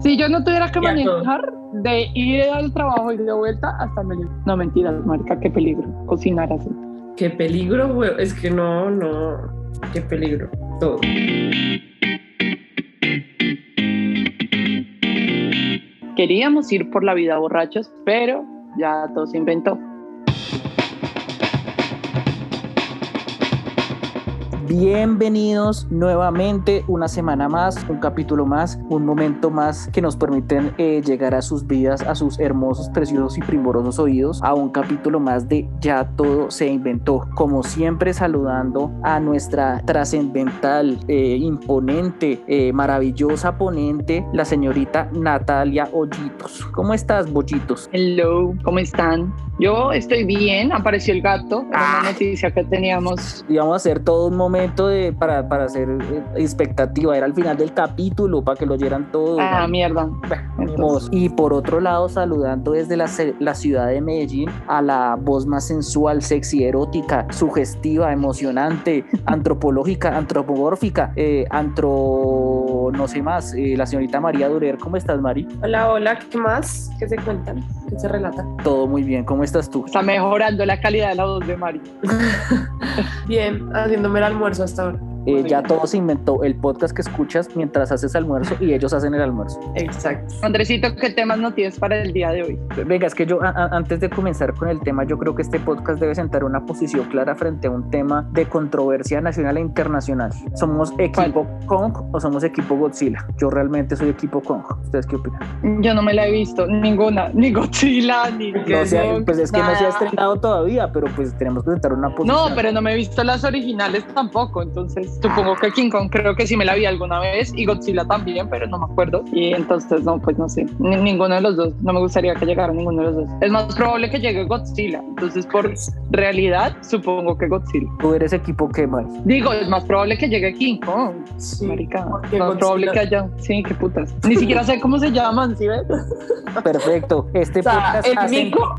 Si yo no tuviera que manejar de ir al trabajo y de vuelta hasta Medellín. No, mentira, marica, qué peligro cocinar así. Qué peligro, güey. Es que no, no. Qué peligro. Todo. Queríamos ir por la vida borrachos, pero ya todo se inventó. Bienvenidos nuevamente una semana más, un capítulo más, un momento más que nos permiten eh, llegar a sus vidas, a sus hermosos, preciosos y primorosos oídos, a un capítulo más de Ya todo se inventó. Como siempre saludando a nuestra trascendental, eh, imponente, eh, maravillosa ponente, la señorita Natalia Hoyitos. ¿Cómo estás, Bollitos? Hello, ¿cómo están? Yo estoy bien, apareció el gato, una Ah. noticia que teníamos. íbamos a hacer todo un momento de, para, para hacer eh, expectativa, era al final del capítulo, para que lo oyeran todo. Ah, mierda. Ni modos. Y por otro lado, saludando desde la, la ciudad de Medellín a la voz más sensual, sexy, erótica, sugestiva, emocionante, antropológica, antropomórfica, eh, antro... no sé más, eh, la señorita María Durer. ¿Cómo estás, Mari? Hola, hola. ¿Qué más? ¿Qué se cuentan? ¿Qué se relata? Todo muy bien, ¿cómo estás tú? Está mejorando la calidad de la voz de Mari. Bien, haciéndome el almuerzo hasta ahora. Eh, ya todo se inventó, el podcast que escuchas mientras haces almuerzo y ellos hacen el almuerzo. Exacto. Andresito, ¿qué temas no tienes para el día de hoy? Venga, es que yo a- a- antes de comenzar con el tema, yo creo que este podcast debe sentar una posición clara frente a un tema de controversia nacional e internacional. ¿Somos equipo Kong o somos equipo Godzilla? Yo realmente soy equipo Kong. ¿Ustedes qué opinan? Yo no me la he visto, ninguna, ni Godzilla, ni No Kong, pues es que no se ha estrenado todavía, pero pues tenemos que sentar una posición. No, pero no me he visto las originales tampoco, entonces supongo que King Kong creo que sí me la vi alguna vez y Godzilla también, pero no me acuerdo. Y entonces no, pues no sé, Ni- ninguno de los dos, no me gustaría que llegara ninguno de los dos. Es más probable que llegue Godzilla, entonces por realidad supongo que Godzilla. Tú eres equipo que Mari. Digo, es más probable que llegue King Kong, Sí. marica. más Godzilla- probable que haya, sí, qué putas. Ni siquiera sé cómo se llaman, ¿sí ves? Perfecto. Este O sea, podcast el hace- mico.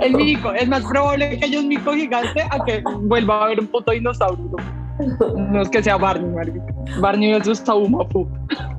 El mico, es más probable que haya un mico gigante a que vuelva a haber un puto dinosaurio. No es que sea Barney, marica. Barney es un Saumafu.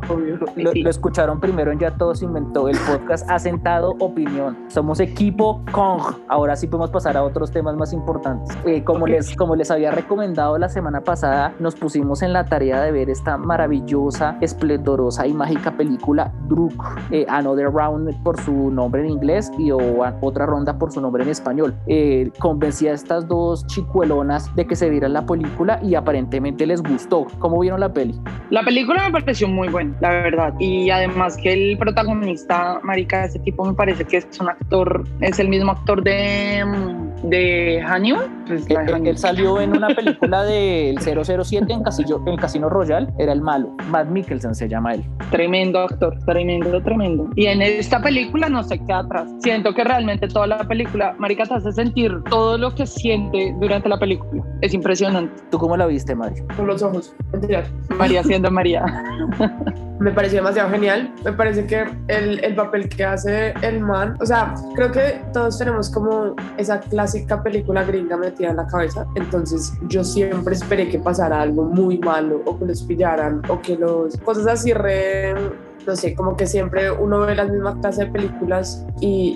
Obvio. Lo, Sí. lo escucharon primero en Ya Todo se inventó. El podcast ha sentado opinión. Somos equipo Kong. Ahora sí podemos pasar a otros temas más importantes. Eh, como, Ok. les, como les había recomendado la semana pasada, nos pusimos en la tarea de ver esta maravillosa, esplendorosa y mágica película Druk. eh, Another Round por su nombre en inglés y o, a- otra ronda por su nombre en español. Eh, convencí a estas dos chicuelonas de que se vieran la película y aparentemente les gustó. ¿Cómo vieron la peli? La película me pareció muy buena, la verdad. Y además que el protagonista, marica, de ese tipo me parece que es un actor, es el mismo actor de, mm, de Hannibal. Pues, Él, él salió en una película del 007 en, Casillo, en Casino Royale, era el malo. Matt Mikkelsen se llama él. Tremendo actor, tremendo, tremendo. Y en esta película no se queda atrás. Siento que realmente toda la película, marica, te hace sentir todo lo que siente durante la película. Es impresionante. ¿Tú cómo la viste, Mario? Con los ojos. María siendo María. Me pareció demasiado genial. Me parece que el, el papel que hace el man, o sea, creo que todos tenemos como esa clásica película gringa metida en la cabeza. Entonces yo siempre esperé que pasara algo muy malo o que los pillaran o que los... Cosas así re... No sé, como que siempre uno ve las mismas clases de películas y,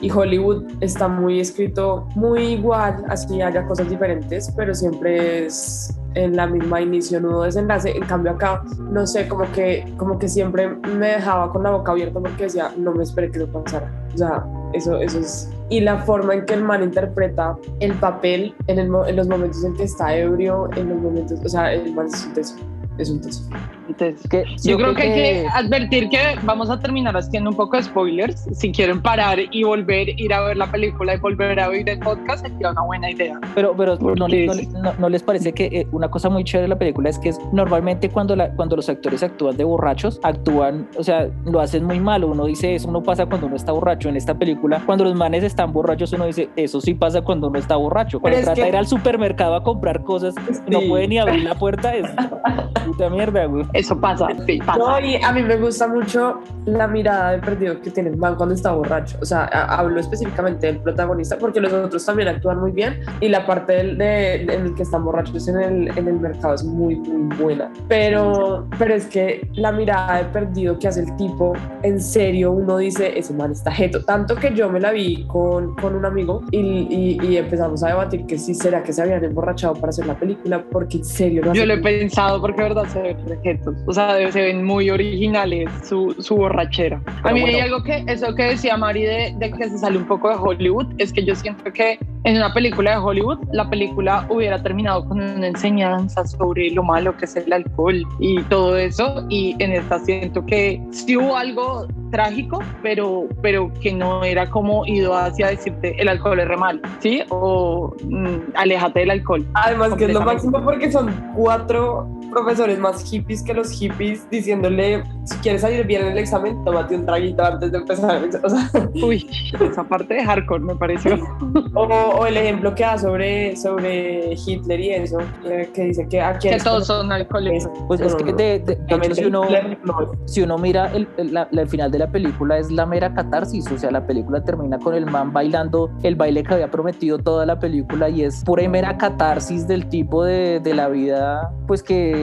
y, y Hollywood está muy escrito muy igual, así haya cosas diferentes, pero siempre es en la misma inicio, nudo, desenlace. En cambio acá, no sé, como que, como que siempre me dejaba con la boca abierta porque decía, no me esperé que eso pasara. O sea, eso, eso es... Y la forma en que el man interpreta el papel en, el en los momentos en que está ebrio, en los momentos, o sea, el man es un teso, es un teso. Entonces, Que- yo, creo que hay que advertir que vamos a terminar haciendo un poco de spoilers. Si quieren parar y volver, ir a ver la película y volver a oír el podcast, sería una buena idea. Pero, pero no, le- no no- no les parece que eh, una cosa muy chévere de la película es que es normalmente cuando, la, cuando los actores actúan de borrachos, actúan, o sea, lo hacen muy malo. Uno dice eso no pasa cuando uno está borracho. En esta película, cuando los manes están borrachos, uno dice eso sí pasa cuando uno está borracho. Cuando Pero trata que- de ir al supermercado a comprar cosas, no Sí. puede ni abrir la puerta, es puta mierda, güey. Eso pasa, sí, pasa. No, y a mí me gusta mucho la mirada de perdido que tiene el man cuando está borracho. O sea, hablo específicamente del protagonista porque los otros también actúan muy bien y la parte del, de, en el que están borrachos en el, en el mercado es muy, muy buena. Pero, pero es que la mirada de perdido que hace el tipo, en serio, uno dice, ese man está jeto. Tanto que yo me la vi con, con un amigo y, y, empezamos a debatir que si será que se habían emborrachado para hacer la película, porque en serio. yo lo he pensado porque, verdad, se ven O sea, se ven muy originales su, su borrachera. a mí hay algo que, eso que decía Mari de, de que se sale un poco de Hollywood, es que yo siento que en una película de Hollywood, la película hubiera terminado con una enseñanza sobre lo malo que es el alcohol y todo eso. Y en esta siento que sí hubo algo trágico, pero, pero que no era como ido hacia decirte el alcohol es re mal, ¿sí? O mm, aléjate del alcohol. Además que es lo máximo porque son cuatro profesores más hippies que los hippies diciéndole, si quieres salir bien en el examen, tómate un traguito antes de empezar. O sea, Uy, esa parte de hardcore me pareció. O, o, el ejemplo que da sobre, sobre Hitler y eso, que dice que aquí... Que todos son alcohólicos. Pues es que de, de, hecho, si uno, si uno mira el, el, final de la película es la mera catarsis, o sea, la película termina con el man bailando el baile que había prometido toda la película y es pura y mera catarsis del tipo de, de la vida, pues que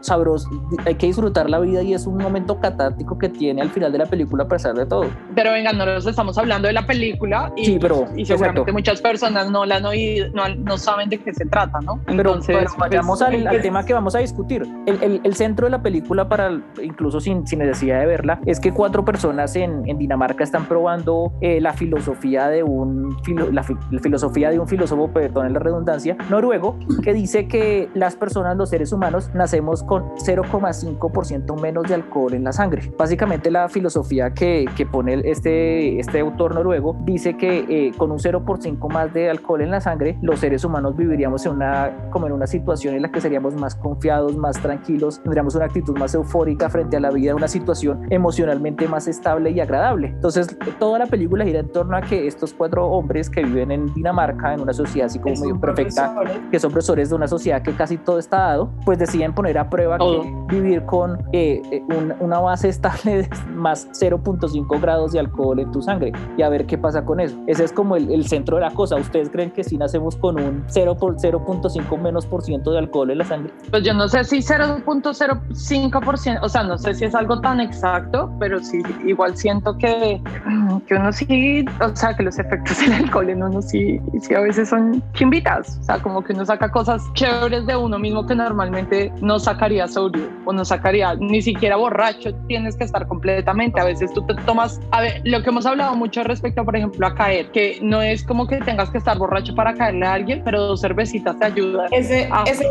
sabroso, hay que disfrutar la vida y es un momento catártico que tiene al final de la película a pesar de todo. Pero venga, nosotros estamos hablando de la película y, sí, pero, y seguramente muchas personas no la han oído, no, no, saben de qué se trata, ¿no? Entonces, pero, vayamos pues, al, al, tema que vamos a discutir. El, el, el, centro de la película, para incluso sin, sin necesidad de verla, es que cuatro personas en, en Dinamarca están probando eh, la filosofía de un filo, la, la, filosofía de un filósofo, perdón en la redundancia, noruego, que dice que las personas, los seres humanos, nacemos con 0,5% menos de alcohol en la sangre. Básicamente la filosofía que, que pone este, este autor noruego dice que eh, con un 0,5 más de alcohol en la sangre, los seres humanos viviríamos en una, como en una situación en la que seríamos más confiados, más tranquilos, tendríamos una actitud más eufórica frente a la vida, una situación emocionalmente más estable y agradable. Entonces, toda la película gira en torno a que estos cuatro hombres que viven en Dinamarca, en una sociedad así como medio perfecta, que son profesores de una sociedad que casi todo está dado, pues deciden poner a prueba que vivir con eh, eh una base estable de más 0.5 grados de alcohol en tu sangre y a ver qué pasa con eso. Ese es como el, el centro de la cosa. ¿Ustedes creen que si nacemos con un 0.5 menos por ciento de alcohol en la sangre? Pues yo no sé si 0.05%, o sea, no sé si es algo tan exacto, pero sí, igual siento que, que uno sí, o sea, que los efectos del alcohol en uno sí, sí a veces son chimbitas, o sea, como que uno saca cosas chéveres de uno mismo que normalmente no sacaría sobrio o no sacaría ni siquiera borracho, tienes que estar completamente. A veces tú te tomas, a ver, lo que hemos hablado mucho respecto, por ejemplo, a caer, que no es como que tengas que estar borracho para caerle a alguien, pero dos cervecitas te ayudan. Ese, ese,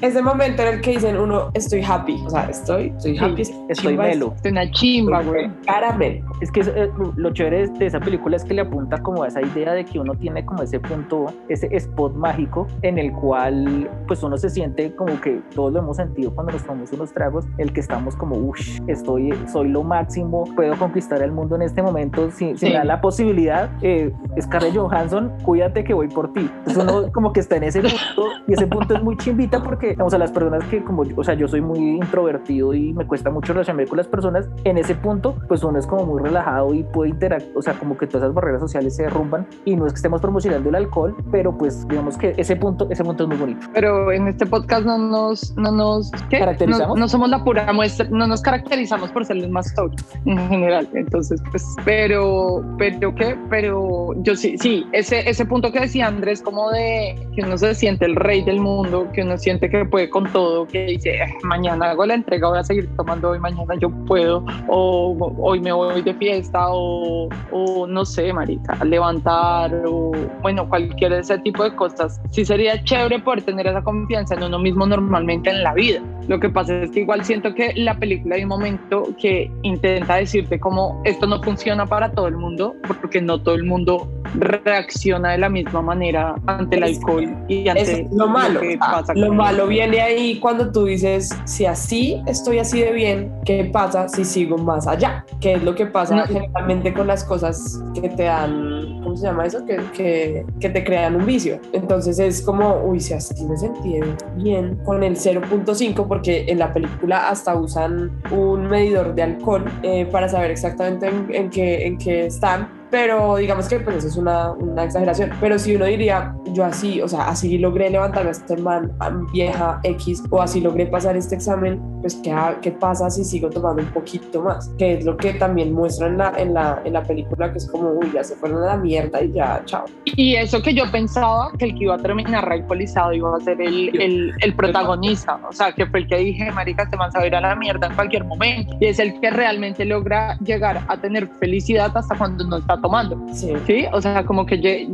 ese momento en el que dicen uno, estoy happy, o sea, estoy, estoy happy, sí, estoy melo. Estoy una chimba, güey. Caramelo. Es que eh, lo chévere de esa película es que le apunta como a esa idea de que uno tiene como ese punto, ese spot mágico en el cual pues uno se siente como que todos lo hemos sentido cuando nos tomamos unos tragos, el que estamos como, uff, estoy, soy lo máximo, puedo conquistar el mundo en este momento, si, si me da la posibilidad, eh, Scarlett Johansson, cuídate que voy por ti. Entonces uno como que está en ese punto y ese punto es muy chimbita porque, vamos a las personas que como, o sea, yo soy muy introvertido y me cuesta mucho relacionarme con las personas, en ese punto, pues uno es como muy relajado y puede interactuar, o sea, como que todas esas barreras sociales se derrumban y no es que estemos promocionando el alcohol, pero pues digamos que ese punto, ese punto es muy bonito. Pero en este podcast no nos, no nos, ¿qué? ¿Caracterizamos? No, no somos la pura muestra, no nos caracterizamos por ser los más sobrios en general, entonces pues, pero, pero qué, pero yo sí, sí, ese, ese punto que decía Andrés como de que uno se siente el rey del mundo, que uno siente que puede con todo, que dice, mañana hago la entrega, voy a seguir tomando hoy, mañana yo puedo, o hoy me voy de fiesta, o, o no sé, marica, levantar, o bueno, cualquier ese tipo de cosas. Sí sería chévere poder tener esa confianza en uno mismo normalmente en la vida. Lo que pasa es que igual siento que la película hay un momento que intenta decirte como esto no funciona para todo el mundo, porque no todo el mundo reacciona de la misma manera ante el alcohol y ante lo malo. Lo, pasa lo malo viene ahí cuando tú dices, si así estoy así de bien, ¿qué pasa si sigo más allá? ¿Qué es lo que pasa no. generalmente con las cosas que te dan ¿cómo se llama eso? Que, que, que te crean un vicio. Entonces es como, uy, si así me sentí bien con el 0.5, porque en la película hasta usan un medidor de alcohol eh, para saber exactamente en, en, qué, en qué están pero digamos que pues eso es una, una, exageración. Pero si uno diría, yo así, o sea, así logré levantarme a este man vieja X o así logré pasar este examen, pues ¿qué, qué pasa si sigo tomando un poquito más? Que es lo que también muestran en la, en la, en la película, que es como, uy, ya se fueron a la mierda y ya, chao. Y eso que yo pensaba que el que iba a terminar alcoholizado iba a ser el, el, el protagonista, o sea, que fue el que dije, marica, te vas a ir a la mierda en cualquier momento. Y es el que realmente logra llegar a tener felicidad hasta cuando no está tomando. Sí. ¿sí? O sea, como que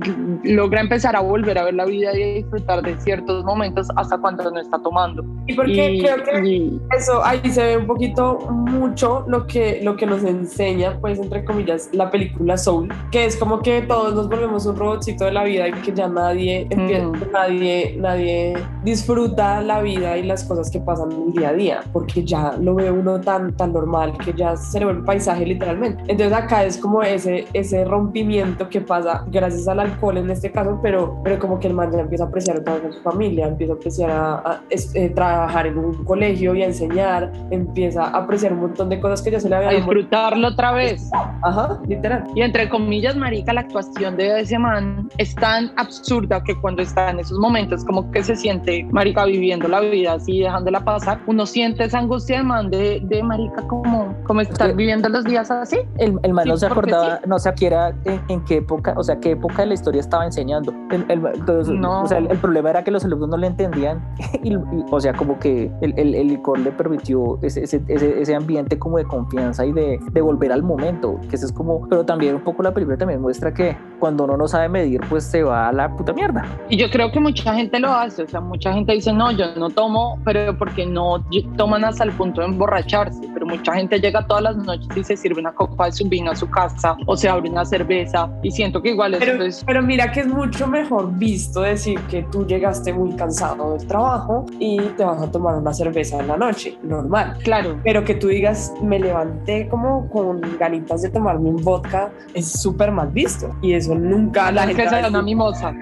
logra empezar a volver a ver la vida y a disfrutar de ciertos momentos hasta cuando no está tomando. Y porque creo que eso ahí se ve un poquito mucho lo que, lo que nos enseña, pues, entre comillas, la película Soul, que es como que todos nos volvemos un robotcito de la vida y que ya nadie, empieza, mm. nadie, nadie disfruta la vida y las cosas que pasan día a día, porque ya lo ve uno tan, tan normal que ya se le ve el paisaje literalmente. Entonces acá es como ese, ese rompimiento que pasa gracias al alcohol en este caso, pero, pero como que el man ya empieza a apreciar otra vez su familia, empieza a apreciar a, eh, trabajar en un colegio y a enseñar, empieza a apreciar un montón de cosas que ya se le había A disfrutarlo otra vez. Ajá, literal. Y entre comillas, marica, la actuación de ese man es tan absurda que cuando está en esos momentos como que se siente, marica, viviendo la vida así, dejándola pasar, uno siente esa angustia de man de, de marica como, como estar viviendo los días así. El, el man no se acordaba, no se era en, qué época, o sea, qué época de la historia estaba enseñando. El, no. o sea, el, problema era que los alumnos no le entendían, y, o sea, como que el, el, licor le permitió ese, ese, ese, ambiente como de confianza y de, de, volver al momento, que eso es como, pero también un poco la película también muestra que cuando uno no sabe medir, pues se va a la puta mierda. Y yo creo que mucha gente lo hace, o sea, mucha gente dice, no, yo no tomo, pero porque no toman hasta el punto de emborracharse, pero mucha gente llega todas las noches y se sirve una copa de su vino a su casa o se abre una cerveza y siento que igual pero, es... Pero mira que es mucho mejor visto decir que tú llegaste muy cansado del trabajo y te vas a tomar una cerveza en la noche, normal. Claro. Pero que tú digas, me levanté como con ganitas de tomarme un vodka, es súper mal visto. Y eso nunca la, gente... Que una mimosa.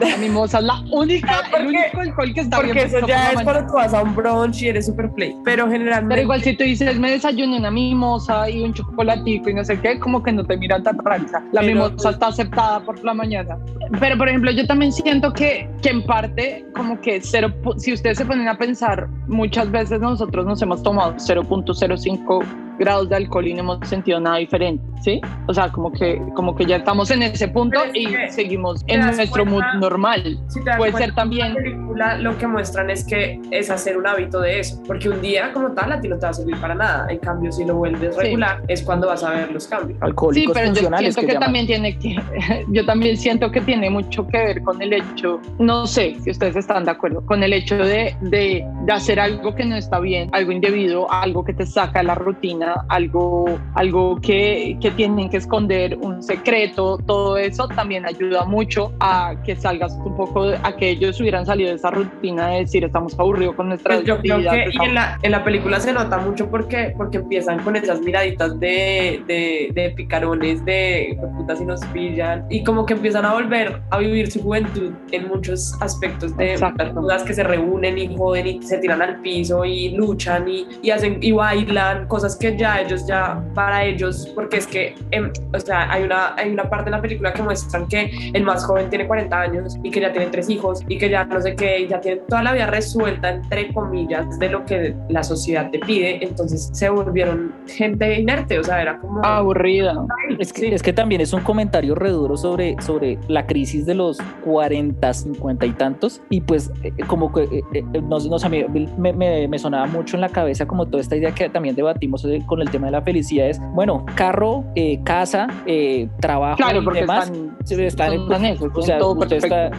La mimosa es la única, el único alcohol que está porque bien. Porque eso ya es cuando tú vas a un brunch y eres super play. Pero generalmente... Pero igual si tú dices, me desayuné una mimosa y un chocolatico y no sé qué, como que no te miran tan raro. La mimosa está aceptada por la mañana. Pero, por ejemplo, yo también siento que, que en parte, como que cero, si ustedes se ponen a pensar, muchas veces nosotros nos hemos tomado 0.05 grados de alcohol y no hemos sentido nada diferente, ¿sí? O sea, como que, como que ya estamos en ese punto y seguimos en nuestro mood normal. Puede ser también... La película lo que muestran es que es hacer un hábito de eso, porque un día como tal a ti no te va a servir para nada, en cambio si lo vuelves regular es cuando vas a ver los cambios. sí, pero yo siento que, también tiene que, yo también siento que tiene mucho que ver con el hecho, no sé si ustedes están de acuerdo, con el hecho de, de, de hacer algo que no está bien, algo indebido, algo que te saca de la rutina algo, algo que, que, tienen que esconder, un secreto, todo eso también ayuda mucho a que salgas un poco, a que ellos hubieran salido de esa rutina de decir estamos aburridos con nuestra pues yo creo que y en, la, en la película se nota mucho porque, porque empiezan con esas miraditas de, de, de picarones, de putas y nos pillan, y como que empiezan a volver a vivir su juventud en muchos aspectos de personas que se reúnen y joden y se tiran al piso y luchan y, y hacen y bailan, cosas que ya ellos ya, para ellos, porque es que, em, o sea, hay una, hay una parte de la película que muestran que el más joven tiene 40 años y que ya tiene tres hijos y que ya no sé qué, ya tiene toda la vida resuelta, entre comillas, de lo que la sociedad te pide, entonces se volvieron gente inerte, o sea, era como... Aburrida. Es que, es que también es un comentario reduro sobre, sobre la crisis de los 40, 50 y tantos, y pues eh, como que, eh, eh, no, mí me, me, me sonaba mucho en la cabeza como toda esta idea que también debatimos con el tema de la felicidad es, bueno, carro, eh, casa, eh, trabajo claro, y demás. Están, o sea, usted está,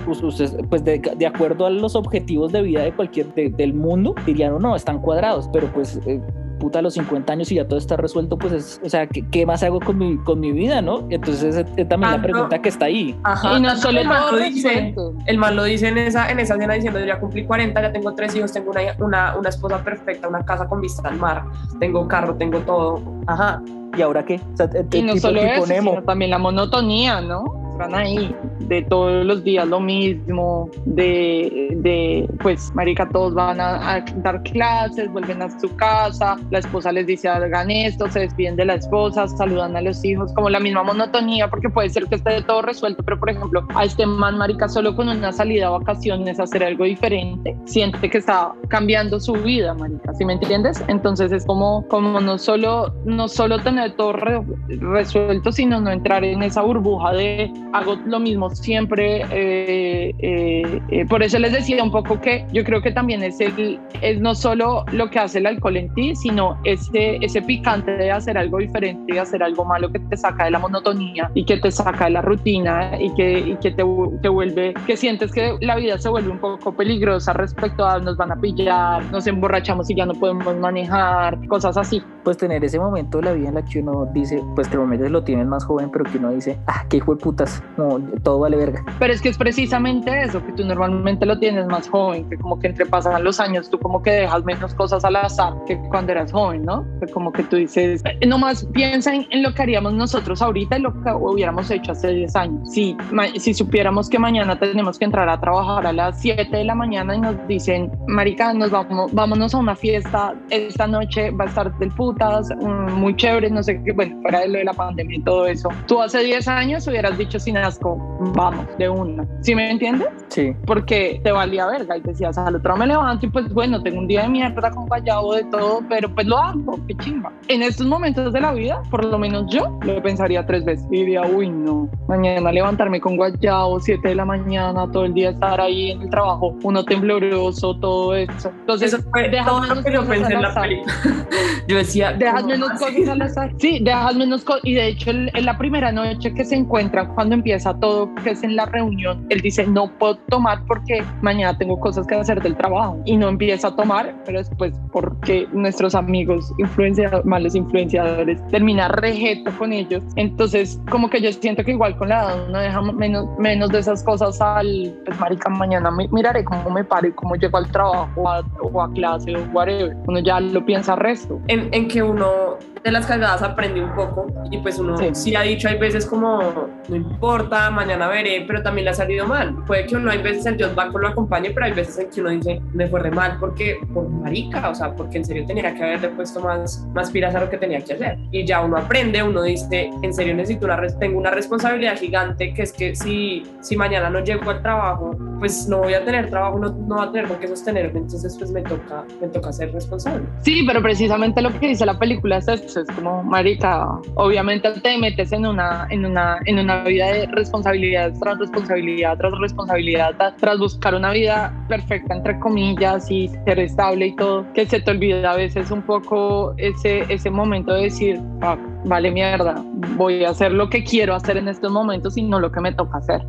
pues de, de, acuerdo a los objetivos de vida de cualquier del mundo, dirían, no, están cuadrados, pero pues eh, puta a los 50 años y ya todo está resuelto, pues es, o sea, ¿qué, qué más hago con mi, con mi vida, no? Entonces es, también la ah, pregunta que está ahí. Ajá. Y no solo el mal lo dice, el mal lo dice en esa, en esa escena diciendo, yo ya cumplí 40, ya tengo tres hijos, tengo una, una, una esposa perfecta, una casa con vista al mar, tengo carro, tengo todo. Ajá. ¿Y ahora qué? O sea, y no solo eso, sino también la monotonía, ¿no? Muestran ahí, de todos los días lo mismo, de, de pues, marica, todos van a, a, dar clases, vuelven a su casa, la esposa les dice hagan esto, se despiden de la esposa, saludan a los hijos, como la misma monotonía, porque puede ser que esté todo resuelto, pero por ejemplo, a este man, marica, solo con una salida a vacaciones, hacer algo diferente, siente que está cambiando su vida, marica, ¿sí me entiendes? Entonces es como, como no solo, no solo tener todo resuelto, sino no entrar en esa burbuja de hago lo mismo siempre. Eh, eh, eh, por eso les decía un poco que yo creo que también es, el, es no solo lo que hace el alcohol en ti, sino ese, ese picante de hacer algo diferente, de hacer algo malo que te saca de la monotonía y que te saca de la rutina y que, y que te, te vuelve, que sientes que la vida se vuelve un poco peligrosa respecto a nos van a pillar, nos emborrachamos y ya no podemos manejar, cosas así. Pues tener ese momento de la vida en la que uno dice, pues que lo tienes más joven, pero que uno dice, ah, qué hijo de putas, no, todo vale verga. Pero es que es precisamente eso, que tú normalmente lo tienes más joven, que como que entre pasan los años, tú como que dejas menos cosas al azar que cuando eras joven, ¿no? Que como que tú dices, eh, nomás piensa en, en, lo que haríamos nosotros ahorita y lo que hubiéramos hecho hace 10 años. Si, si supiéramos que mañana tenemos que entrar a trabajar a las 7 de la mañana y nos dicen, marica, nos vamos, vámonos a una fiesta, esta noche va a estar del putas, mm, muy chévere, no sé qué, bueno, fuera de lo de la pandemia y todo eso. Tú hace 10 años hubieras dicho sin asco, vamos, de una. ¿Sí me entiendes? Sí. Porque te valía verga y decías, al otro me levanto y pues bueno, tengo un día de mierda con guayabo de todo, pero pues lo hago, qué chimba. En estos momentos de la vida, por lo menos yo lo pensaría tres veces y diría, uy, no, mañana levantarme con guayabo, 7 de la mañana, todo el día estar ahí en el trabajo, uno tembloroso, todo eso. Entonces, eso fue todo lo que yo pensé en la película. yo decía, dejas menos cosas al azar. Sí, dejas menos cosas. Y de hecho, en la primera noche que se encuentran, cuando empieza todo, que es en la reunión, él dice, no puedo tomar porque mañana tengo cosas que hacer del trabajo. Y no empieza a tomar, pero después porque nuestros amigos influenciadores, malos influenciadores, termina rejeto con ellos. Entonces, como que yo siento que igual con la edad uno deja menos, menos de esas cosas al, pues marica, mañana miraré cómo me paro y cómo llego al trabajo o a, o a clase o whatever. Uno ya lo piensa resto. En, en que uno de las cagadas aprende un poco y pues uno sí. sí. ha dicho hay veces como no importa, mañana veré, pero también le ha salido mal. Puede que uno hay veces el Dios Banco lo acompañe, pero hay veces en que uno dice me fue re mal porque por marica, o sea, porque en serio tenía que haberle puesto más, más piras a lo que tenía que hacer. Y ya uno aprende, uno dice en serio necesito una, tengo una responsabilidad gigante que es que si, si mañana no llego al trabajo, pues no voy a tener trabajo, no, no voy a tener con qué sostenerme, entonces pues me toca, me toca ser responsable. Sí, pero precisamente lo que dice la película es esto, es como, marica, obviamente te metes en una, en una, en una vida de responsabilidad tras responsabilidad tras responsabilidad, tras, tras buscar una vida perfecta, entre comillas, y ser estable y todo, que se te olvida a veces un poco ese, ese momento de decir, ah, vale mierda, voy a hacer lo que quiero hacer en estos momentos y no lo que me toca hacer.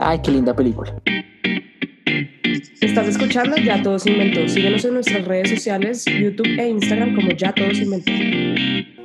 Ay, qué linda película. Estás escuchando Ya Todos Inventó. Síguenos en nuestras redes sociales, YouTube e Instagram como Ya Todos Inventó.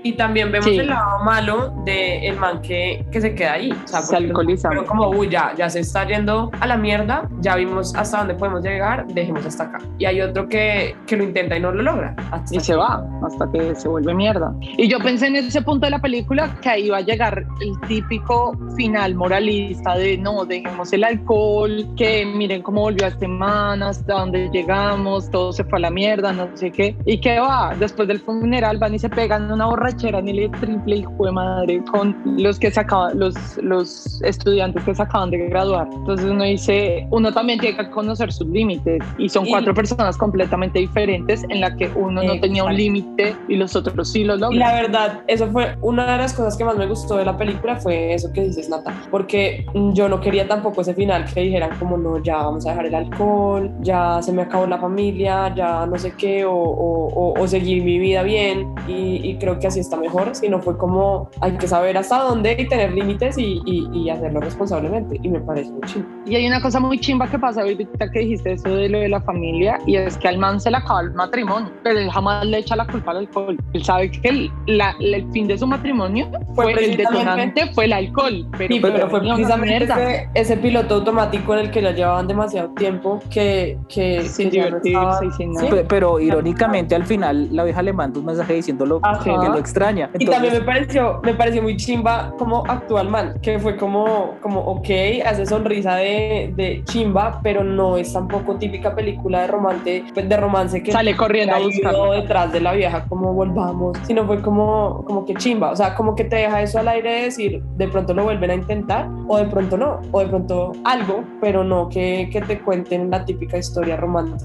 Y también vemos sí. el lado malo del el man que, que se queda ahí. O sea, se alcoholiza. Pero como, uy, ya, ya se está yendo a la mierda, ya vimos hasta dónde podemos llegar, dejemos hasta acá. Y hay otro que, que lo intenta y no lo logra. Hasta y se va, hasta que se vuelve mierda. Y yo pensé en ese punto de la película que ahí va a llegar el típico final moralista de no, dejemos el alcohol, que miren cómo volvió a este man, hasta dónde llegamos, todo se fue a la mierda, no sé qué. Y que va, después del funeral van y se pegan una borra borrachera ni el triple hijo de madre con los que sacaban, los, los estudiantes que se acaban de graduar. Entonces uno dice, uno también tiene que conocer sus límites y son y, cuatro personas completamente diferentes en la que uno no tenía un límite y los otros sí lo logran. Y la verdad, eso fue una de las cosas que más me gustó de la película fue eso que dices, Nata, porque yo no quería tampoco ese final que dijeran como no, ya vamos a dejar el alcohol, ya se me acabó la familia, ya no sé qué, o, o, o, o seguir mi vida bien y, y creo que así está mejor, sino fue como hay que saber hasta dónde y tener límites y, y, y, hacerlo responsablemente. Y me parece muy chimba. Y hay una cosa muy chimba que pasa ahorita que dijiste eso de lo de la familia, y es que al man se le acaba el matrimonio, pero él jamás le echa la culpa al alcohol. Él sabe que el, la, el fin de su matrimonio fue, fue el detonante, fue el alcohol. Pero, sí, pero, pero fue precisamente ese, ese, piloto automático en el que ya llevaban demasiado tiempo que. que sin divertirse y sin nada. ¿Sí? Pero, pero, irónicamente, al final, la vieja le manda un mensaje diciéndolo que lo extraña. y también me pareció, me pareció muy chimba como actual man, que fue como, como ok, hace sonrisa de, de chimba, pero no es tampoco típica película de romance, pues, de romance que sale corriendo a buscarlo. detrás de la vieja, como volvamos, sino fue como, como que chimba, o sea, como que te deja eso al aire de decir, de pronto lo vuelven a intentar, o de pronto no, o de pronto algo, pero no que, que te cuenten la típica historia romántica.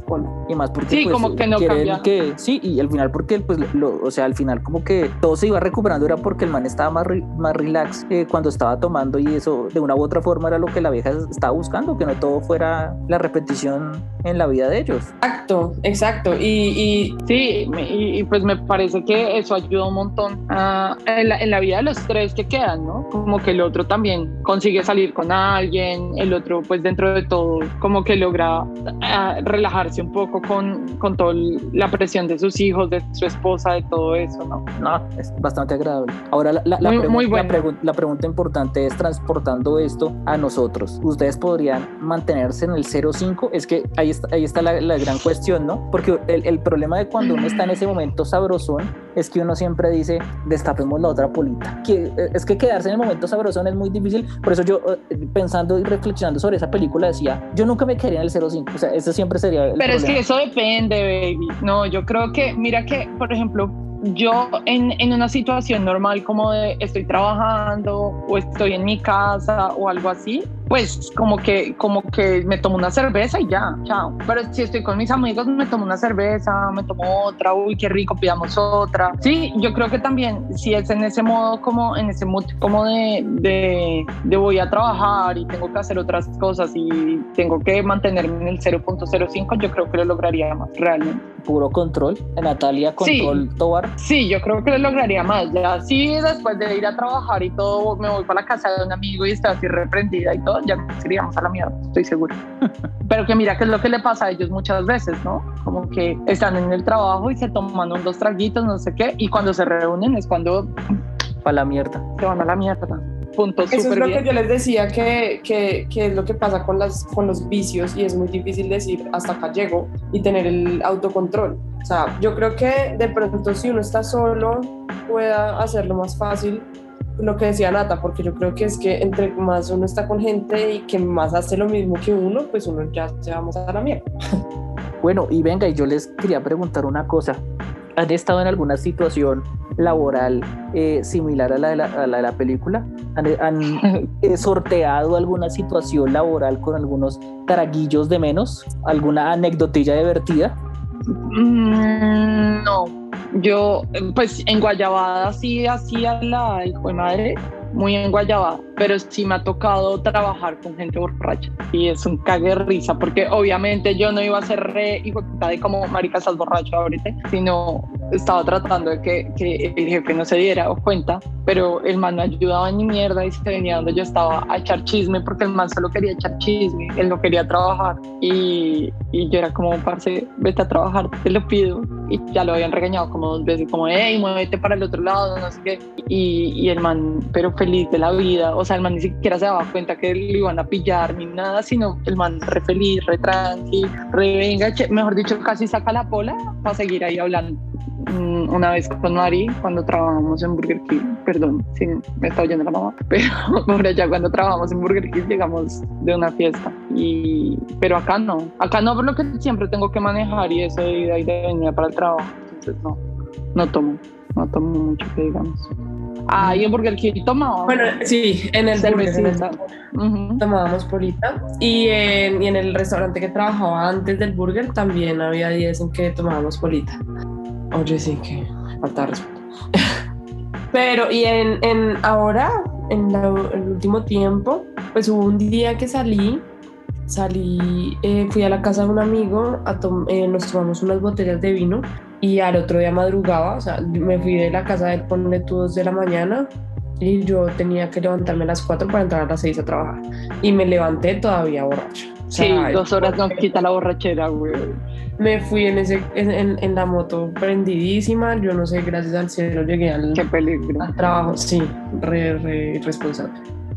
Y más porque sí, pues, como que no cambia. Que, sí, y al final porque pues, lo, o sea, al final como que todo se iba recuperando era porque el man estaba más, más relax eh, cuando estaba tomando y eso de una u otra forma era lo que la vieja estaba buscando, que no todo fuera la repetición en la vida de ellos. Exacto, exacto. Y, sí, y, pues me parece que eso ayuda un montón en, la, en, la, vida de los tres que quedan, ¿no? Como que el otro también consigue salir con alguien, el otro pues dentro de todo como que logra relajarse un poco con, con toda la presión de sus hijos, de su esposa, de todo eso, ¿no? No, es bastante agradable. Ahora la, la, muy, la, la pregunta importante es transportando esto a nosotros. ¿Ustedes podrían mantenerse en el 0,5? Es que ahí está, ahí está la, gran cuestión, ¿no? Porque el, el problema de cuando uno está en ese momento sabrosón es que uno siempre dice, destapemos la otra polita. Que, eh, es que quedarse en el momento sabrosón es muy difícil. Por eso yo, eh, pensando y reflexionando sobre esa película, decía, yo nunca me quedaría en el 0,5. O sea, eso siempre sería el Pero es que eso depende, baby. No, yo creo que, mira que, por ejemplo, yo en, en, una situación normal como de estoy trabajando o estoy en mi casa o algo así, pues como que, como que me tomo una cerveza y ya, chao. Pero si estoy con mis amigos, me tomo una cerveza, me tomo otra, uy, qué rico, pidamos otra. Sí, yo creo que también, si es en ese modo, como en ese mood, como de, de, de voy a trabajar y tengo que hacer otras cosas y tengo que mantenerme en el 0.05, yo creo que lo lograría más realmente. Puro control, Natalia, control, sí, Tobar. Sí, yo creo que lo lograría más. Ya, sí, después de ir a trabajar y todo, me voy para la casa de un amigo y está así reprendida y todo ya nos iríamos a la mierda, estoy seguro. Pero que mira qué es lo que le pasa a ellos muchas veces, ¿no? Como que están en el trabajo y se toman un dos traguitos, no sé qué, y cuando se reúnen es cuando... A la mierda. Se van a la mierda. Punto, Eso es lo que yo les decía que, que, que, es lo que pasa con, las, con los vicios y es muy difícil decir hasta acá llego y tener el autocontrol. O sea, yo creo que de pronto si uno está solo pueda hacerlo más fácil lo que decía Nata, porque yo creo que es que entre más uno está con gente y que más hace lo mismo que uno, pues uno ya se vamos a dar la mierda. Bueno, y venga, y yo les quería preguntar una cosa. ¿Han estado en alguna situación laboral eh, similar a la de la, a la, de la película? ¿Han, han eh, sorteado alguna situación laboral con algunos traguillos de menos? ¿Alguna anecdotilla divertida? Mm, no, yo, pues en Guayabada sí hacía la hijo de madre, muy en Guayabada, pero sí me ha tocado trabajar con gente borracha y es un cague de risa porque obviamente yo no iba a ser re hijo de como marica estás borracho ahorita, sino estaba tratando de que, que, el jefe no se diera cuenta, pero el man no ayudaba ni mierda y se venía donde yo estaba a echar chisme porque el man solo quería echar chisme, él no quería trabajar y, y yo era como, parce, vete a trabajar, te lo pido y ya lo habían regañado como dos veces, como, hey, muévete para el otro lado, no sé qué, y, y el man, pero feliz de la vida, o sea, el man ni siquiera se daba cuenta que le iban a pillar ni nada, sino el man re feliz, re tranqui, re venga, mejor dicho, casi saca la pola para seguir ahí hablando. Mm, una vez con Mari, cuando trabajamos en Burger King, perdón, sí, me está oyendo la mamá, pero por allá cuando trabajamos en Burger King llegamos de una fiesta, y, pero acá no, acá no por lo que siempre tengo que manejar y eso de ida y de venida para el trabajo, entonces no, no tomo, no tomo mucho que digamos. Ah, y en Burger King tomaba. Bueno, sí, en el Burger tomábamos polita. Y en, y en el restaurante que trabajaba antes del burger también había días en que tomábamos polita. Oye, sí, que falta respeto. Pero, y en, en ahora, en el último tiempo, pues hubo un día que salí, salí, eh, fui a la casa de un amigo, a eh, nos tomamos unas botellas de vino y al otro día madrugaba, o sea, me fui de la casa de él por dos de la mañana y yo tenía que levantarme a las 4 para entrar a las 6 a trabajar. Y me levanté todavía borracha. sí, dos horas no quita la borrachera, güey. Me fui en, ese, en, en, la moto prendidísima, yo no sé, gracias al cielo llegué al, Qué peligro. al trabajo, sí, re, re responsable.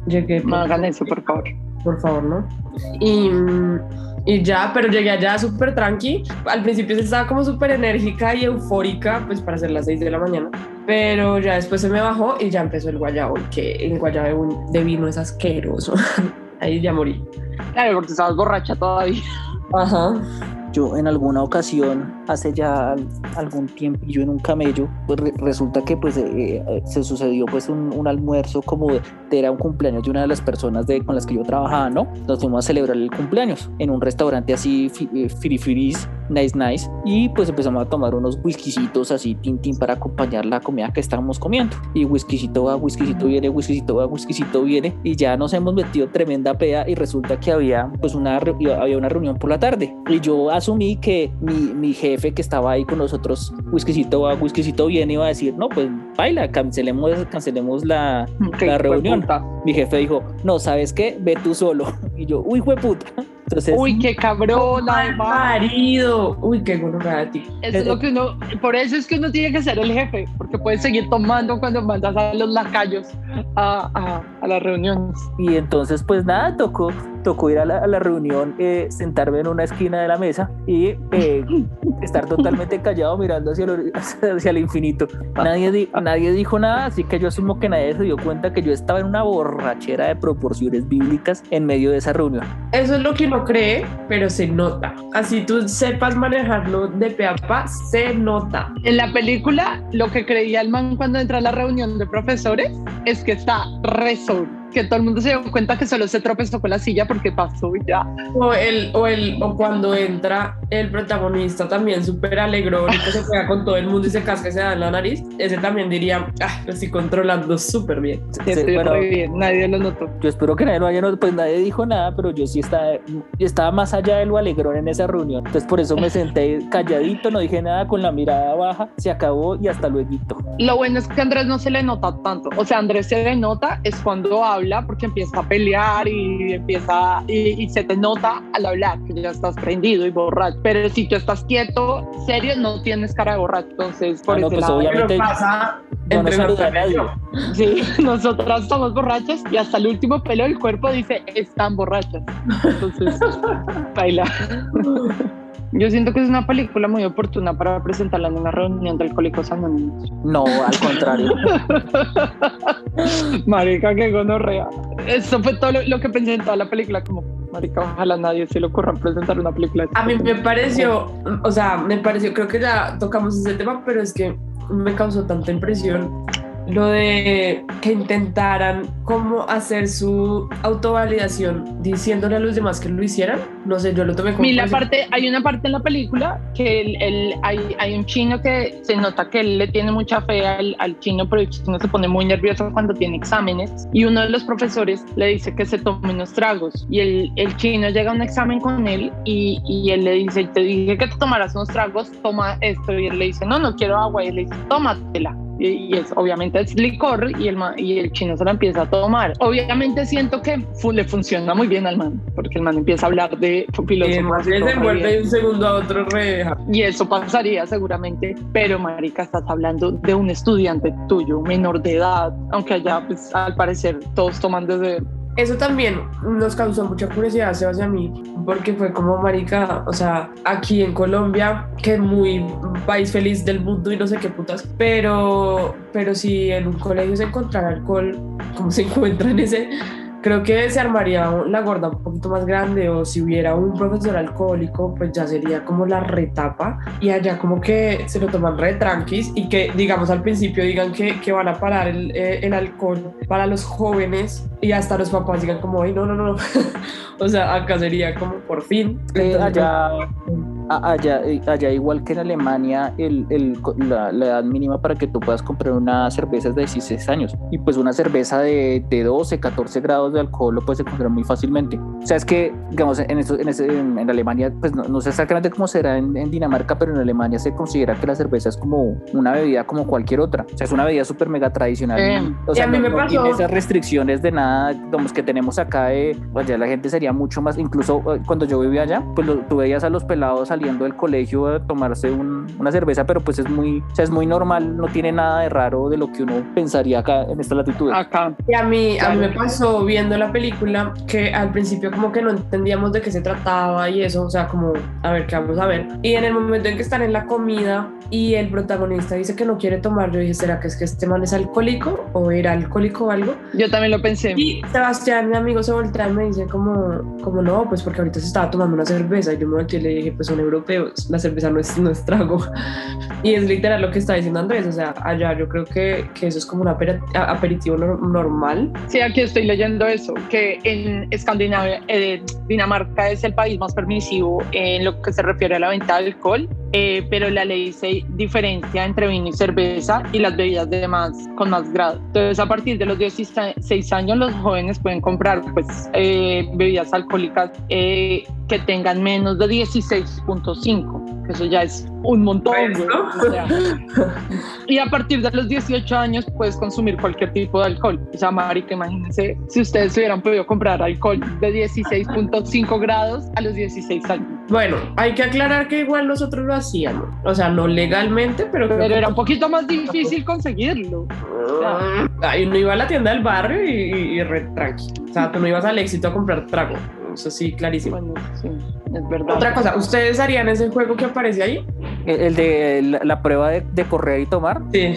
Llegué. No hagan eso, por favor. Por favor, ¿no? Y, y ya, pero llegué allá súper tranqui. Al principio estaba como súper enérgica y eufórica, pues para ser las 6 de la mañana. pero ya después se me bajó y ya empezó el guayabo, que el guayabo de vino es asqueroso. Ahí ya morí. Claro, porque estabas borracha todavía. Ajá. Yo en alguna ocasión, hace ya algún tiempo, yo en un camello, pues re- resulta que pues eh, eh, se sucedió pues un, almuerzo como era un cumpleaños de una de las personas de, con las que yo trabajaba, ¿no? Nos fuimos a celebrar el cumpleaños en un restaurante así eh, firifiris, nice nice, y pues empezamos a tomar unos whiskycitos así, tin tin, para acompañar la comida que estábamos comiendo. Y whiskycito va, whiskycito viene, whiskycito va, whiskycito viene, y ya nos hemos metido tremenda pea y resulta que había pues una, había una reunión por la tarde. Y yo asumí que mi, mi jefe que estaba ahí con nosotros, whiskycito va, whiskycito viene, iba a decir, no, pues baila, cancelemos, cancelemos la, Qué la reunión. Mi jefe dijo, no, ¿sabes qué? Ve tú solo. Y yo, uy, puta. Entonces, Uy, qué cabrón, Mal además. marido. Uy, qué gonorrea. Eso es lo que uno, por eso es que uno tiene que ser el jefe, porque puedes seguir tomando cuando mandas a los lacayos a, a, a las reuniones. Y entonces, pues nada, tocó, tocó ir a la, a la reunión, eh, sentarme en una esquina de la mesa y eh, estar totalmente callado mirando hacia el, hacia el infinito. Nadie, di- nadie dijo nada, así que yo asumo que nadie se dio cuenta que yo estaba en una borrachera de proporciones bíblicas en medio de esa reunión. Eso es lo que uno cree, pero se nota. Así tú sepas manejarlo de pe a pa, se nota. En la película, lo que creía el man cuando entra a la reunión de profesores es que está re sobrio, que todo el mundo se dio cuenta que solo se tropezó con la silla porque pasó y ya. O, el, o, el, o cuando entra el protagonista también súper alegrón y que se pega con todo el mundo y se casca y se da en la nariz, ese también diría, ah, lo estoy controlando súper bien. Sí, Sí, estoy bueno, re bien, nadie lo notó. yo espero que nadie lo haya notado, pues nadie dijo nada, pero yo sí estaba, estaba más allá de lo alegrón en esa reunión. Entonces por eso me senté calladito, no dije nada, con la mirada baja, se acabó y hasta luego. Lo bueno es que a Andrés no se le nota tanto. O sea, a Andrés se le nota es cuando habla porque empieza a pelear y empieza y, y se te nota al hablar que ya estás prendido y borracho. Pero si tú estás quieto, serio, no tienes cara de borracho. Entonces, por Ah, no, ese pues, lado, obviamente- Pero pasa Yo no a nadie. nosotros. sí, nosotras estamos borrachas y hasta el último pelo del cuerpo dice están borrachas. Entonces, baila. Yo siento que es una película muy oportuna para presentarla en una reunión de alcohólicos anónimos. No, al contrario. Marica, qué gonorrea. Eso fue todo lo, lo que pensé en toda la película, como, marica, ojalá a nadie se le ocurra presentar una película. A mí me pareció, o sea, me pareció, creo que ya tocamos ese tema, pero es que me causó tanta impresión lo de que intentaran cómo hacer su autovalidación diciéndole a los demás que lo hicieran. No sé, yo lo tomé como... Ese- parte, hay una parte en la película que el, el- hay, hay un chino que se nota que él le tiene mucha fe al, al chino, pero el chino se pone muy nervioso cuando tiene exámenes. Y uno de los profesores le dice que se tome unos tragos. Y el, el chino llega a un examen con él y, y él le dice, te dije que te tomaras unos tragos, toma esto y él le dice, no, no quiero agua y él le dice, tómatela. Y, es, obviamente es licor y el, y el chino se la empieza a tomar. Obviamente siento que fu- le funciona muy bien al man, porque el man empieza a hablar de además y se bien. de un segundo a otro reja. Y eso pasaría seguramente, pero marica, estás hablando de un estudiante tuyo, menor de edad, aunque allá pues al parecer todos toman desde... Eso también nos causó mucha curiosidad, Sebas y a mí, porque fue como marica, o sea, aquí en Colombia, que es muy país feliz del mundo y no sé qué putas, pero, pero si en un colegio se encontrara alcohol, como se encuentra en ese, creo que se armaría la gorda un poquito más grande o si hubiera un profesor alcohólico, pues ya sería como la retapa y allá como que se lo toman re tranquis y que digamos al principio digan que, que van a parar el, eh, el alcohol para los jóvenes y hasta los papás digan como, ay, no, no, no, o sea, acá sería como por fin. Entonces, allá, a- allá, eh, allá igual que en Alemania, el, el- la, la edad mínima para que tú puedas comprar una cerveza es de 16 años. Y pues una cerveza de, de 12, 14 grados de alcohol lo puedes encontrar muy fácilmente. O sea, es que, digamos, en, eso- en, ese- en- en Alemania, pues no, no sé exactamente cómo será en, en Dinamarca, pero en Alemania se considera que la cerveza es como una bebida como cualquier otra. O sea, es una bebida súper mega tradicional. Eh, o sea, a no, me no tiene esas restricciones de nada, digamos, que tenemos acá. De, pues ya la gente sería mucho más, incluso eh, cuando yo vivía allá, pues lo- tú veías a los pelados saliendo del colegio a tomarse una cerveza, pero pues es muy, o sea, es muy normal, no tiene nada de raro de lo que uno pensaría acá en esta latitud. Acá. Y a mí, a mí me pasó viendo la película que al principio como que no entendíamos de qué se trataba y eso, o sea, como, a ver, ¿qué vamos a ver? Y en el momento en que están en la comida y el protagonista dice que no quiere tomar, yo dije, ¿será que es que este man es alcohólico o era alcohólico o algo? Yo también lo pensé. Y Sebastián, mi amigo, se voltea y me dice como, como no, pues porque ahorita se estaba tomando una cerveza y yo me volteé y le dije, pues son europeos, la cerveza no es, no es trago. Y es literal lo que está diciendo Andrés, o sea, allá yo creo que, que eso es como un aperitivo normal. Sí, aquí estoy leyendo eso, que en Escandinavia, eh, Dinamarca es el país más permisivo en lo que se refiere a la venta de alcohol, eh, pero la ley se diferencia entre vino y cerveza y las bebidas de más, con más grado. Entonces, a partir de los 16 años, los jóvenes pueden comprar pues, eh, bebidas alcohólicas que tengan menos de 16.5, eso ya es un montón. y a partir de los 18 años puedes consumir cualquier tipo de alcohol. O sea, marica, imagínense si ustedes hubieran podido comprar alcohol de 16.5 grados a los 16 años. Bueno, hay que aclarar que igual nosotros lo hacíamos. O sea, no legalmente, pero... Pero era un poquito más difícil conseguirlo. Ahí uno iba a la tienda del barrio y, y, re tranqui. O sea, tú no ibas al éxito a comprar trago. Eso sí, clarísimo. sí, es verdad. Otra cosa, ¿ustedes harían ese juego que aparece ahí? El, de la, prueba de, de, correr y tomar. Sí.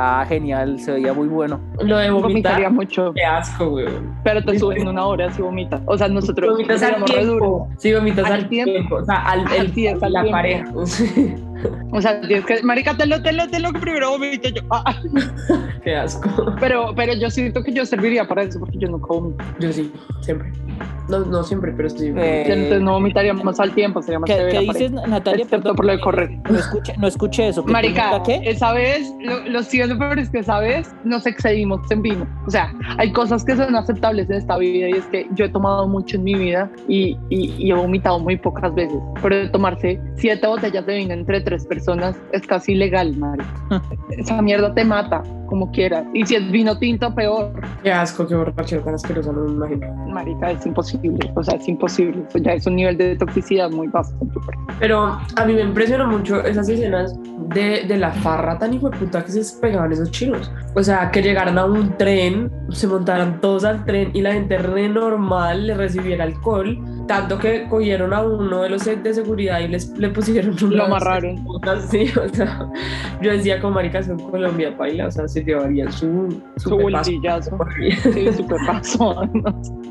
Ah, genial, se veía muy bueno. Lo de vomitar. mucho. Qué asco, güey. Pero te suben una hora si vomitas. O sea, nosotros vomitas al tiempo. Sí, vomitas al, tiempo. O sea, al, el, tiempo, la pareja. O sea, tienes que, marica, te lo, te lo, te lo que primero vomito yo. Ah. Qué asco. Pero, pero yo siento que yo serviría para eso porque yo no como. Yo sí, siempre. No, no siempre, pero sí. Eh, Entonces no vomitaríamos al tiempo, sería más ¿Qué, ¿qué dices, Natalia? Excepto por lo de correr. No escuché, no escuché eso. Marica, ¿qué? esa vez, lo, lo siento, pero es que esa vez nos excedimos en vino. O sea, hay cosas que son aceptables en esta vida y es que yo he tomado mucho en mi vida y, y, y he vomitado muy pocas veces. Pero tomarse siete botellas de vino entre tres personas es casi ilegal, marica. esa mierda te mata como quieras. Y si es vino tinto, peor. Qué asco, qué borrachera tan asquerosa, no me imagino. Marica, es imposible, o sea, es imposible. Eso ya es un nivel de toxicidad muy cuerpo. Pero a mí me impresionó mucho esas escenas de, de la farra tan puta que se pegaban esos chinos. O sea, que llegaran a un tren, se montaran todos al tren y la gente re normal le recibiera alcohol, tanto que cogieron a uno de los de seguridad y les, le pusieron un Lo amarraron. Sí, o sea, yo decía con marica en Colombia, paila, o sea, se llevarían su, su, bolsillazo. Sí, su pepazo.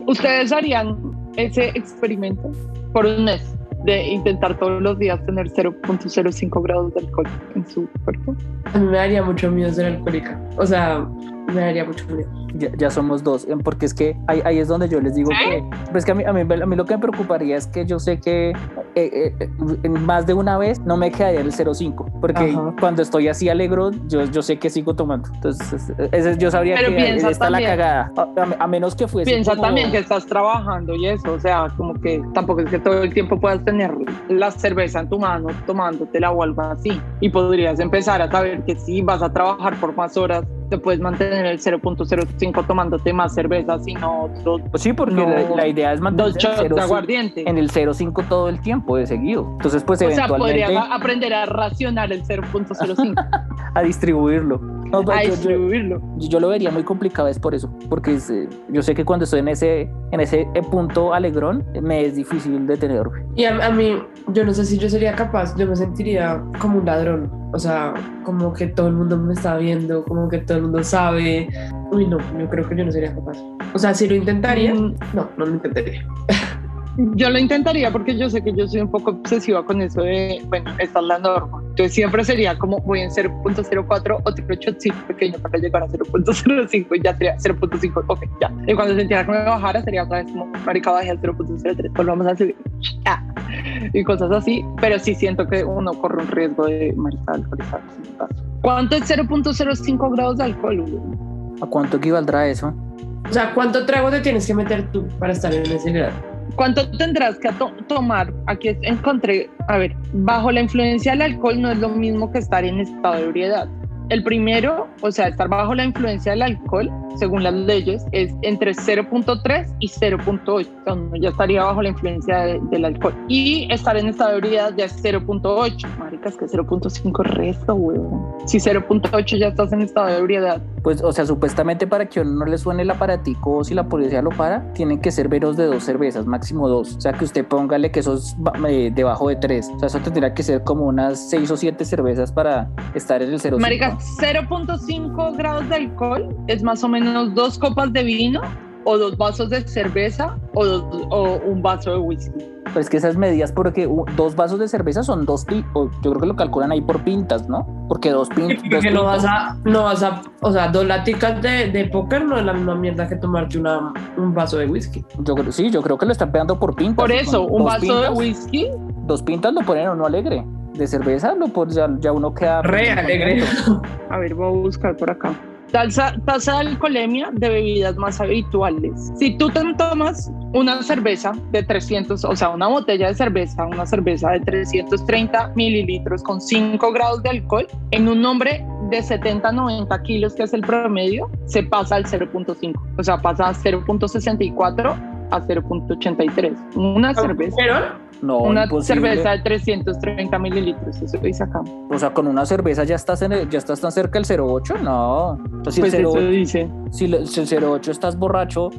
¿Ustedes harían ese experimento por un mes? de intentar todos los días tener 0.05 grados de alcohol en su cuerpo. A mí me daría mucho miedo ser alcohólica. O sea, me daría mucho miedo. Ya, somos dos, em, porque es que ahí, ahí, es donde yo les digo que, pues que a mí, a, mí, a mí lo que me preocuparía es que yo sé que eh, eh, más de una vez no me quedaría el 0.5, porque cuando estoy así alegro, yo, yo sé que sigo tomando. Entonces, ese, yo sabría que está la cagada, a, menos que fuese. Piensa también que estás trabajando y eso, o sea, como que tampoco es que todo el tiempo puedas tener la cerveza en tu mano tomándotela o algo así, y podrías empezar a saber que si vas a trabajar por más horas, te puedes mantener el 0.05 tomándote más cerveza, sino dos. Pues sí, porque la, idea es mantener dos de aguardiente en el 0.5 todo el tiempo de seguido. Entonces, pues o sea, podría aprender a racionar el 0.05. a distribuirlo. A distribuirlo. Yo, lo vería muy complicado, es por eso, porque eh, yo sé que cuando estoy en ese, en ese punto alegrón, me es difícil detenerme. Y a, a mí, yo no sé si yo sería capaz, yo me sentiría como un ladrón, o sea, como que todo el mundo me está viendo, como que todo el mundo sabe. Uy, no, yo creo que yo no sería capaz. O sea, si lo intentaría, mm. no, no lo intentaría. Yo lo intentaría porque yo sé que yo soy un poco obsesiva con eso de, bueno, esta es la norma. Entonces siempre sería como voy en 0.04, otro sí pequeño para llegar a 0.05 y ya sería 0.5, ok, ya. Y cuando sintiera que me bajara sería otra vez como marica bajé al 0.03, volvamos a subir, ya. Y cosas así, pero sí siento que uno corre un riesgo de marica alcoholizarse. ¿Cuánto es 0.05 grados de alcohol? ¿A cuánto equivaldrá eso? O sea, ¿cuánto trago te tienes que meter tú para estar en ese grado? ¿Cuánto tendrás que tomar? Aquí encontré, a ver, bajo la influencia del alcohol no es lo mismo que estar en estado de ebriedad. El primero, o sea, estar bajo la influencia del alcohol, según las leyes, es entre 0.3 y 0.8. O uno ya estaría bajo la influencia del alcohol. Y estar en estado de ebriedad ya es 0.8. Maricas, que 0.5 resto, weón. Si 0.8 ya estás en estado de ebriedad. Pues, o sea, supuestamente para que no le suene el aparatico si la policía lo para, tienen que ser veros de dos cervezas, máximo dos. O sea, que usted póngale que eso es eh, debajo de tres. O sea, eso tendría que ser como unas seis o siete cervezas para estar en el 0.5. Maricas, 0.5 grados de alcohol es más o menos dos copas de vino o dos vasos de cerveza o, dos, o un vaso de whisky. Pues que esas medidas, porque dos vasos de cerveza son dos, yo creo que lo calculan ahí por pintas, ¿no? Porque dos, pintas porque no vas a, no vas a, o sea, dos laticas de, de póker no es la misma mierda que tomarte una, un vaso de whisky. Yo creo, sí, yo creo que lo están pegando por pintas. Por eso, un vaso de whisky. Dos pintas lo ponen uno alegre. De cerveza lo ya, ya uno queda. Re alegre. A ver, voy a buscar por acá. Tasa, tasa de alcoholemia de bebidas más habituales. Si tú te tomas una cerveza de 300, o sea, una botella de cerveza, una cerveza de 330 mililitros con 5 grados de alcohol, en un hombre de 70 90 kilos, que es el promedio, se pasa al 0.5, o sea, pasa a 0.64 a 0.83. Una cerveza. No, una cerveza de 330 mililitros, eso dice acá. O sea, con una cerveza ya estás, en ya estás tan cerca del 0,8, no. pues si eso dice. Si el, 0,8 estás borracho.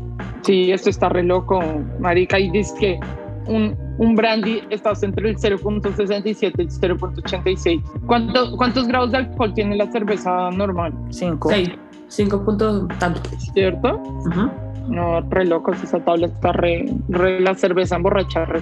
Sí, esto está re loco, marica, y dice que un, un brandy estás entre el 0.67 y el 0.86. ¿Cuánto, ¿Cuántos grados de alcohol tiene la cerveza normal? 5. 6. 5 puntos tanto. ¿Cierto? No, re locos, esa tabla está re, re la cerveza emborrachada.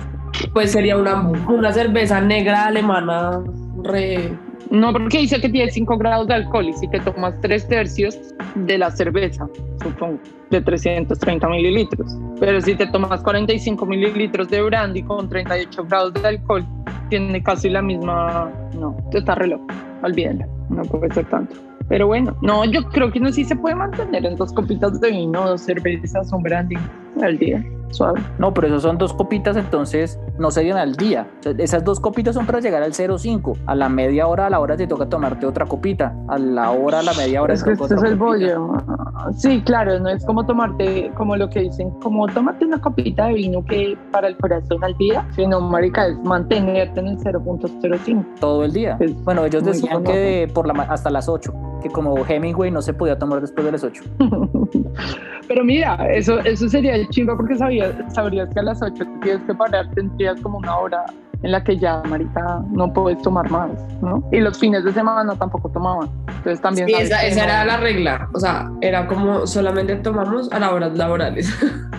Pues sería una, una cerveza negra alemana re... No, porque dice que tiene 5 grados de alcohol y si te tomas 3 tercios de la cerveza, supongo, de 330 mililitros. Pero si te tomas 45 mililitros de brandy con 38 grados de alcohol, tiene casi la misma... No, está re loco, olvídenlo, no puede ser tanto. Pero bueno, no, yo creo que no sí se puede mantener en dos copitas de vino, dos cervezas, un brandy al día. Suave. No, pero eso son dos copitas, entonces no serían al día. esas dos copitas son para llegar al 0,5. A la media hora, a la hora te toca tomarte otra copita. A la hora, a la media hora. Es que este es el bollo. Sí, claro, no es como tomarte, como lo que dicen, como tomarte una copita de vino que para el corazón al día, sino, marica, es mantenerte en el 0.05. Todo el día. bueno, ellos decían que por la, hasta las 8 que como Hemingway no se podía tomar después de las 8. Pero mira, eso, eso sería el chingo porque sabías, sabrías que a las 8 tienes que parar, tendrías como una hora en la que ya, marica, no puedes tomar más, ¿no? Y los fines de semana tampoco tomaban. Entonces también... Sí, esa, esa era la regla. O sea, era como solamente tomamos a las horas laborales.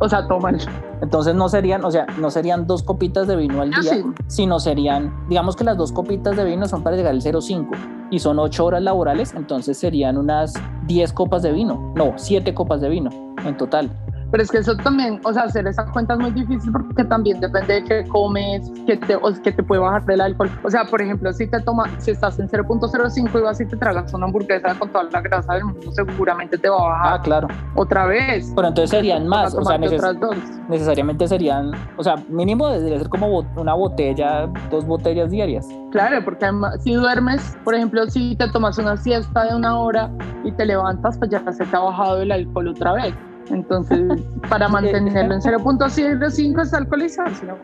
o sea, toman. Entonces no serían, o sea, no serían dos copitas de vino al día, sino serían, digamos que las dos copitas de vino son para llegar al 0,5 y son ocho horas laborales, entonces serían unas 10 copas de vino, no, 7 copas de vino en total. Pero es que eso también, o sea, hacer esa cuenta es muy difícil porque también depende de qué comes, que te, o que te puede bajar del alcohol. O sea, por ejemplo, si te tomas, si estás en 0.05 y vas y te tragas una hamburguesa con toda la grasa del mundo, seguramente te va a bajar. Ah, claro. Otra vez. Pero entonces serían más, o sea, necesariamente serían, o sea, mínimo debería ser como una botella, dos botellas diarias. Claro, porque además, si duermes, por ejemplo, si te tomas una siesta de una hora y te levantas, pues ya se te ha bajado el alcohol otra vez. Entonces, para mantenerlo en 0.05 es alcoholizado.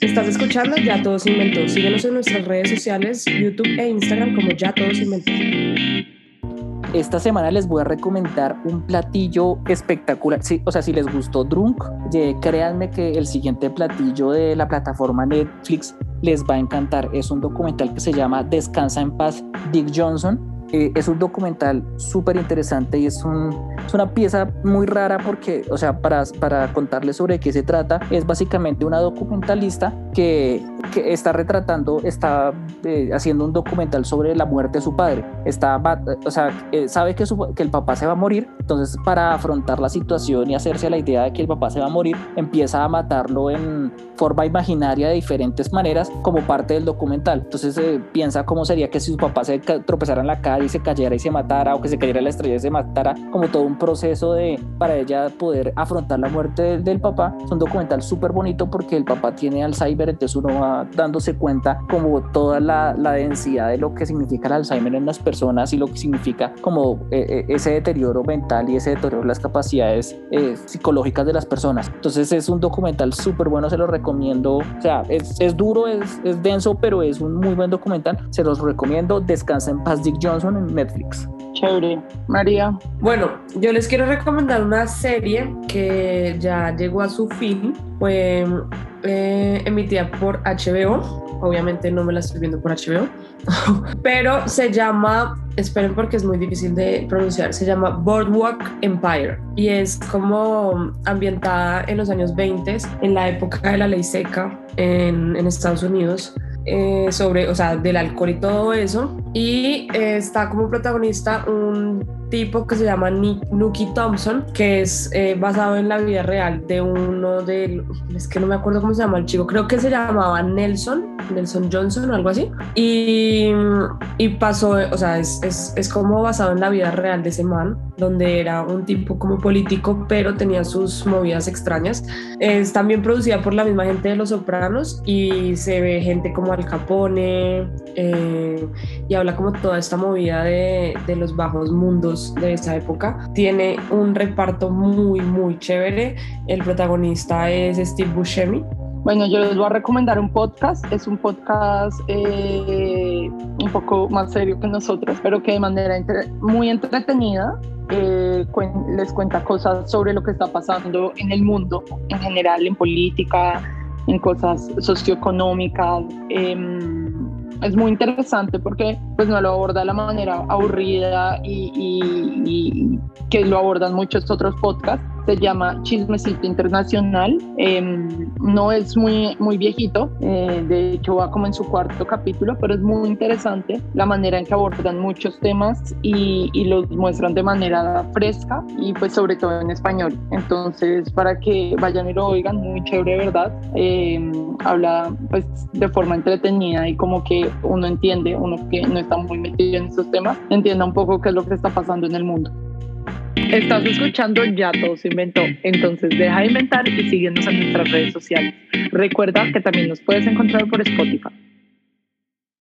Estás escuchando Ya Todos Inventó. Síguenos en nuestras redes sociales, YouTube e Instagram como Ya Todos Inventó. Esta semana les voy a recomendar un platillo espectacular. Sí, o sea, si les gustó Drunk, créanme que el siguiente platillo de la plataforma Netflix les va a encantar. Es un documental que se llama Descansa en paz, Dick Johnson eh, es un documental súper interesante y es, un, es, una pieza muy rara porque, o sea, para, para contarles sobre qué se trata, es básicamente una documentalista que, que está retratando, está eh, haciendo un documental sobre la muerte de su padre. Está, o sea, eh, sabe que, su, que el papá se va a morir Entonces, para afrontar la situación y hacerse la idea de que el papá se va a morir, empieza a matarlo en forma imaginaria de diferentes maneras como parte del documental. Entonces, eh, piensa cómo sería que si su papá se tropezara en la calle y se cayera y se matara, o que se cayera la estrella y se matara, como todo un proceso de para ella poder afrontar la muerte del, papá. Es un documental súper bonito porque el papá tiene Alzheimer, entonces uno va dándose cuenta como toda la, la densidad de lo que significa el Alzheimer en las personas y lo que significa como eh, eh, ese deterioro mental y ese deterioro de las capacidades eh, psicológicas de las personas. Entonces es un documental súper bueno, se lo recomiendo. O sea, es, es duro, es, es, denso, pero es un muy buen documental. Se los recomiendo. Descansa en paz Dick Johnson en Netflix. Chévere. María. Bueno, yo les quiero recomendar una serie que ya llegó a su fin. Fue emitida por HBO obviamente no me la estoy viendo por HBO, pero se llama, esperen porque es muy difícil de pronunciar, se llama Boardwalk Empire y es como ambientada en los años 20, en la época de la ley seca en, en Estados Unidos. Eh, sobre, o sea, del alcohol y todo eso. Y eh, está como protagonista un tipo que se llama Nuki Thompson, que es eh, basado en la vida real de uno de, es que no me acuerdo cómo se llama el chico, creo que se llamaba Nelson, Nelson Johnson o algo así. Y, y pasó, o sea, es, es, es como basado en la vida real de ese man, donde era un tipo como político, pero tenía sus movidas extrañas. Es también producida por la misma gente de Los Sopranos y se ve gente como Al Capone eh, y habla como toda esta movida de, de, los bajos mundos de esa época. Tiene un reparto muy, muy chévere. El protagonista es Steve Buscemi. Bueno, yo les voy a recomendar un podcast. Es un podcast eh, un poco más serio que nosotros, pero que de manera muy entretenida eh, les cuenta cosas sobre lo que está pasando en el mundo en general, en política, en cosas socioeconómicas. Em, es muy interesante porque pues no lo aborda de la manera aburrida y, y que lo abordan muchos otros podcasts se llama Chismecito Internacional. Em, no es muy, muy viejito, eh, de hecho va como en su cuarto capítulo, pero es muy interesante la manera en que abordan muchos temas y, y los muestran de manera fresca y pues sobre todo en español. Entonces, para que vayan y lo oigan, muy chévere, ¿verdad? Em, habla pues de forma entretenida y como que uno entiende, uno que no está muy metido en esos temas, entienda un poco qué es lo que está pasando en el mundo. Estás escuchando Ya Todo se inventó, entonces deja de inventar y síguenos en nuestras redes sociales. Recuerda que también nos puedes encontrar por Spotify.